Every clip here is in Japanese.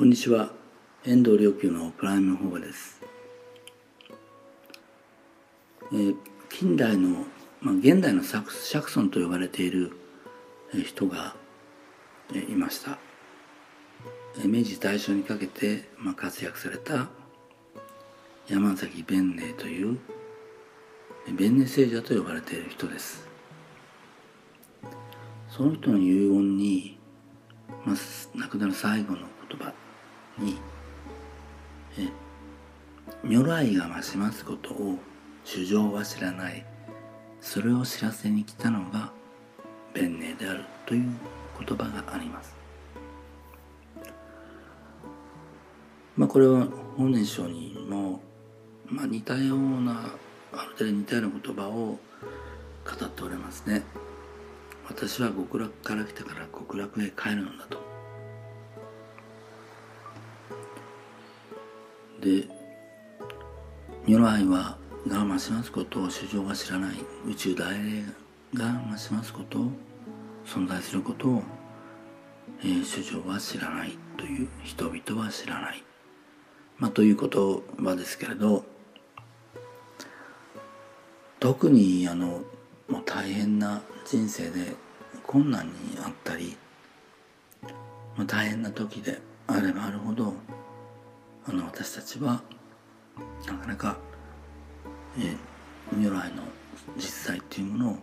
こんにちは。遠藤良久のプライムフォーです、えー、近代の、まあ、現代のシャクソンと呼ばれている人がいました。明治大正にかけて、まあ、活躍された山崎弁寧という弁寧聖者と呼ばれている人です。その人の遺言に、まあ、亡くなる最後の言葉。に「え如来が増しますことを主情は知らないそれを知らせに来たのが弁寧である」という言葉があります。まあこれは本年書にも、まあ、似たようなある程度似たような言葉を語っておりますね。私は極楽から来たから極楽へ帰るのだと。で如来はが増しますことを主情が知らない宇宙大霊が増しますことを存在することを、えー、主情は知らないという人々は知らない、まあ、という言葉ですけれど特にあのもう大変な人生で困難にあったり、まあ、大変な時であればあるほどあの私たちはなかなか、えー、如来の実際っていうものを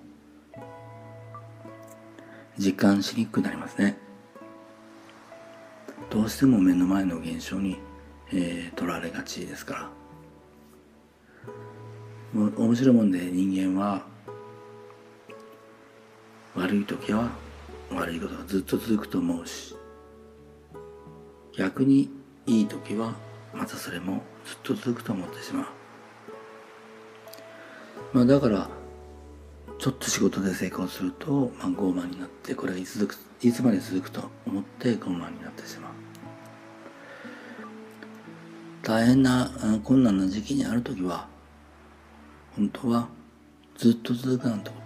実感しにくくなりますね。どうしても目の前の現象に、えー、取られがちですから。面白いもんで人間は悪い時は悪いことがずっと続くと思うし逆にいい時はまたそれもずっと続くと思ってしまう。まあだからちょっと仕事で成功すると、まあ、傲慢になってこれがいつ続くいつまで続くと思って傲慢になってしまう。大変な困難な時期にある時は本当はずっと続くなんてこ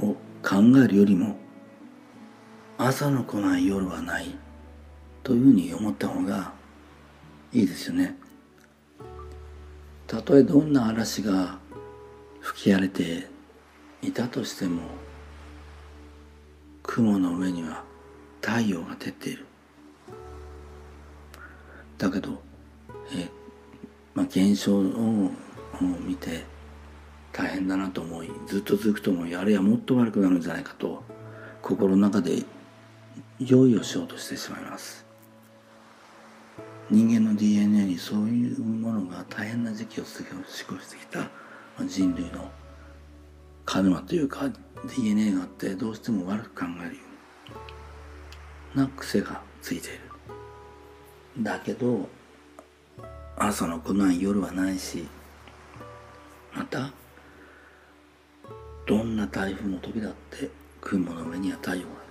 とを考えるよりも朝の来ない夜はないというふうに思った方がいいですよね。たとえどんな嵐が吹き荒れていたとしても雲の上には太陽が照っている。だけどえ、まあ、現象を見て大変だなと思いずっと続くと思いあるいはもっと悪くなるんじゃないかと心の中で用意をしようとしてしまいます。人間の DNA にそういうものが大変な時期を過ごしてきた人類のカルマというか DNA があってどうしても悪く考えるような癖がついている。だけど朝の来ない夜はないしまたどんな台風の時だって雲の上には太陽が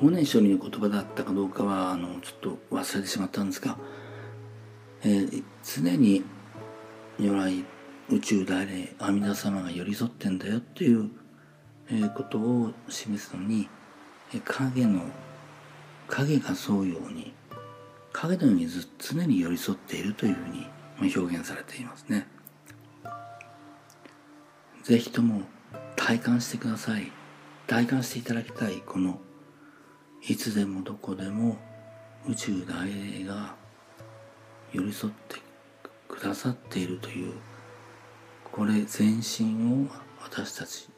法然上人の言葉だったかどうかはあのちょっと忘れてしまったんですが、えー、常に如来宇宙大霊阿弥陀様が寄り添ってんだよっていう、えー、ことを示すのに、えー、影の影が沿うように影のようにず常に寄り添っているというふうに表現されていますね。ぜひとも体感してください。体感していただきたいこのいつでもどこでも宇宙大霊が寄り添ってくださっているというこれ全身を私たち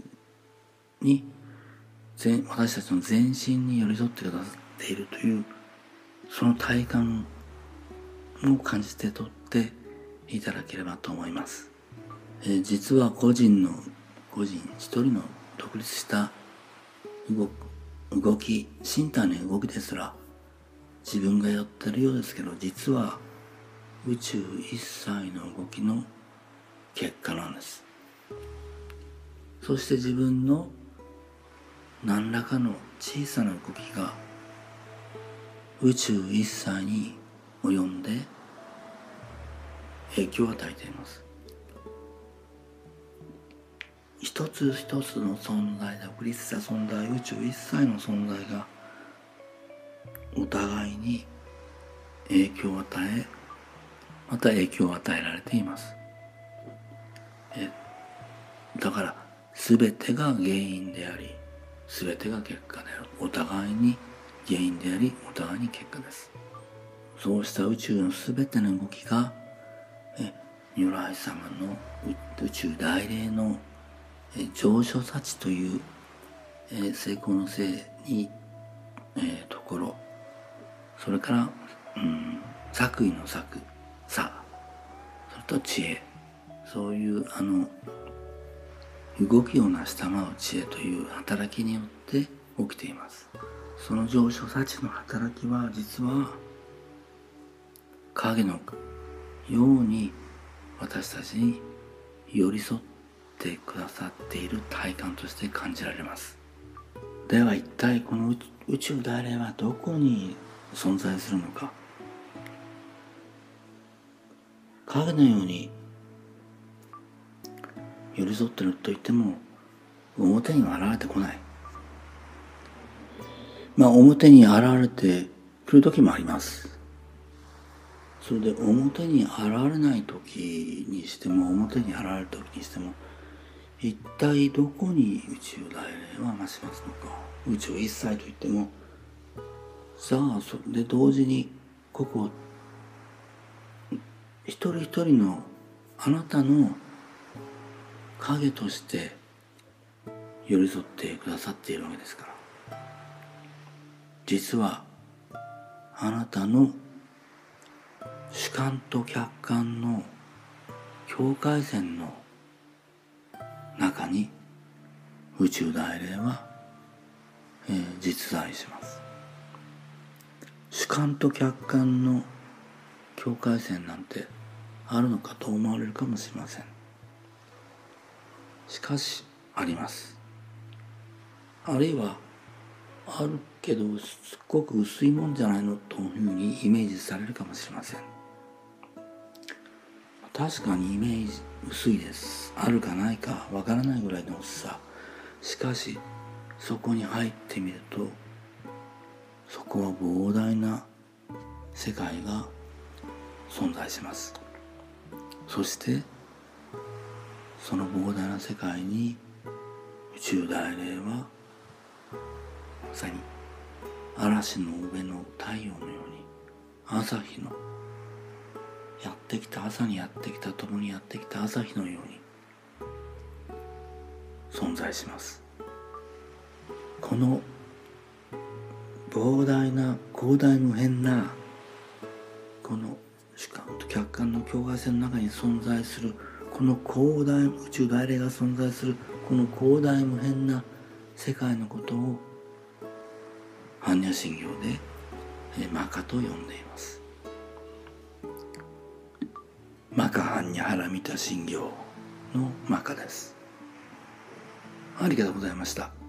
に私たちの全身に寄り添ってくださっているというその体感を感じてとっていただければと思います、えー、実は個人の個人一人の独立した動く動き身体の動きですら自分がやってるようですけど実は宇宙一切の動きの結果なんです。そして自分の何らかの小さな動きが宇宙一切に及んで影響を与えています。一つ一つの存在独立した存在宇宙一切の存在がお互いに影響を与えまた影響を与えられています。えだから全てが原因であり全てが結果である。お互いに原因でありお互いに結果です。そうした宇宙の全ての動きがえ如来様の宇宙大霊のえ上昇幸という、え成功のせいに、え、ところ。それから、うん、作為の作さそれと知恵。そういうあの動きを成したまう知恵という働きによって起きています。その上昇幸の働きは実は影のように私たちに寄り添っててくださっている体感として感じられます。では一体この宇宙大霊はどこに存在するのか。影のように寄り添ってると言っても表には現れてこない。まあ表に現れてくる時もあります。それで表に現れない時にしても表に現れる時にしても一体どこに宇宙大霊は増しますのか。宇宙一切といっても。さあそれで同時にここ一人一人のあなたの影として寄り添ってくださっているわけですから。実はあなたの主観と客観の境界線の中に宇宙大霊は、えー、実在します。主観と客観の境界線なんてあるのかと思われるかもしれません。しかしあります。あるいはあるけどすっごく薄いもんじゃないのというふうにイメージされるかもしれません。確かにイメージ薄いです。あるかないかわからないぐらいの薄さ。しかしそこに入ってみるとそこは膨大な世界が存在します。そしてその膨大な世界に宇宙大霊はまさに嵐の上の太陽のように朝日のやってきた朝にやってきた共にやってきた朝日のように存在します。この膨大な広大無辺なこの主観と客観の境界線の中に存在するこの広大宇宙大霊が存在するこの広大無辺な世界のことを般若心経でマカと呼んでいます。マカ般若ハラミタ心経の和歌です。ありがとうございました。